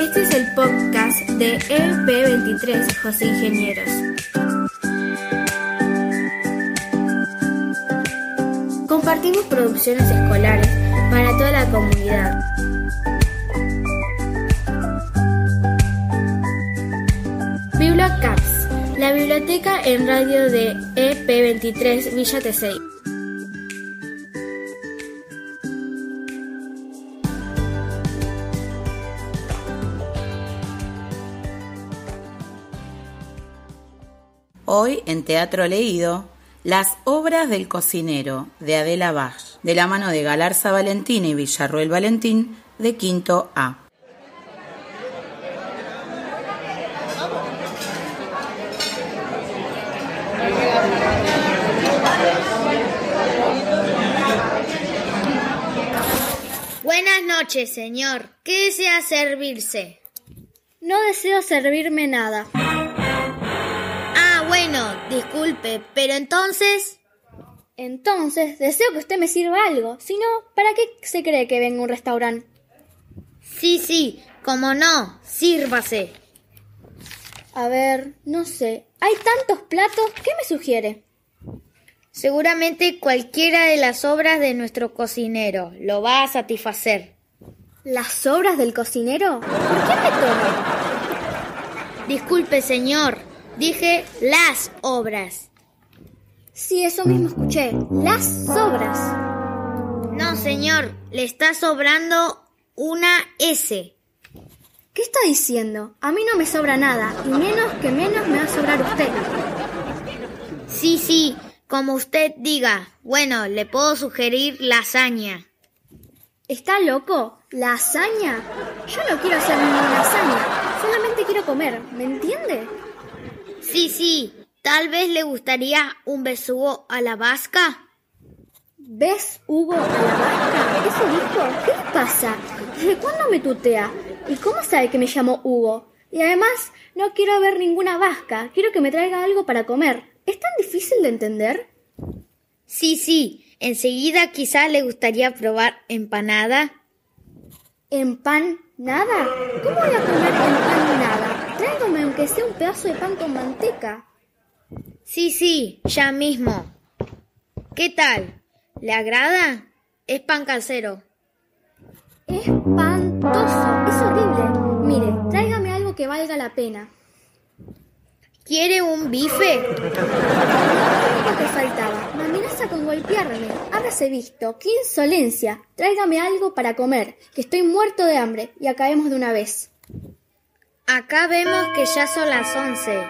Este es el podcast de EP23 José Ingenieros. Compartimos producciones escolares para toda la comunidad. La biblioteca en radio de EP23 Villa Tesey. Hoy en Teatro Leído, Las obras del cocinero de Adela Bach, de la mano de Galarza Valentín y Villarruel Valentín, de Quinto A. Buenas noches, señor. ¿Qué desea servirse? No deseo servirme nada. Ah, bueno, disculpe, pero entonces... Entonces, deseo que usted me sirva algo. Si no, ¿para qué se cree que vengo a un restaurante? Sí, sí, como no, sírvase. A ver, no sé. Hay tantos platos. ¿Qué me sugiere? Seguramente cualquiera de las obras de nuestro cocinero lo va a satisfacer. ¿Las obras del cocinero? ¿Por qué me toma? Disculpe, señor, dije las obras. Sí, eso mismo escuché. Las obras. No, señor, le está sobrando una S. ¿Qué está diciendo? A mí no me sobra nada, y menos que menos me va a sobrar usted. Sí, sí, como usted diga. Bueno, le puedo sugerir lasaña. ¿Está loco? ¿Lasaña? Yo no quiero hacer ninguna lasaña, solamente quiero comer, ¿me entiende? Sí, sí, tal vez le gustaría un besugo a la vasca. ¿Ves, Hugo, a la vasca? ¿Eso dijo? ¿Qué le pasa? ¿Desde cuándo me tutea? ¿Y cómo sabe que me llamo Hugo? Y además, no quiero ver ninguna vasca, quiero que me traiga algo para comer. ¿Es tan difícil de entender? Sí, sí, enseguida quizás le gustaría probar empanada. ¿Empanada? ¿Cómo voy a comer empanada? Tráigame aunque sea un pedazo de pan con manteca. Sí, sí, ya mismo. ¿Qué tal? ¿Le agrada? Es pan casero. Espantoso, la pena. ¿Quiere un bife? Lo que faltaba. Me amenaza con golpearme. Hábrase visto. ¡Qué insolencia! Tráigame algo para comer, que estoy muerto de hambre y acabemos de una vez. Acá vemos que ya son las once.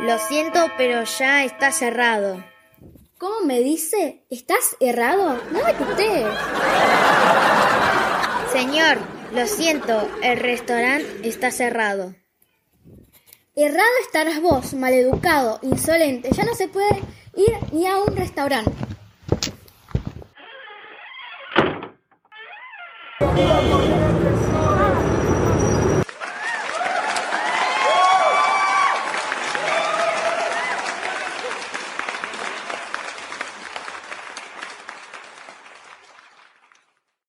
Lo siento, pero ya está cerrado. ¿Cómo me dice? ¿Estás errado? No me tutee. Señor, lo siento, el restaurante está cerrado. Errado estarás vos, maleducado, insolente. Ya no se puede ir ni a un restaurante.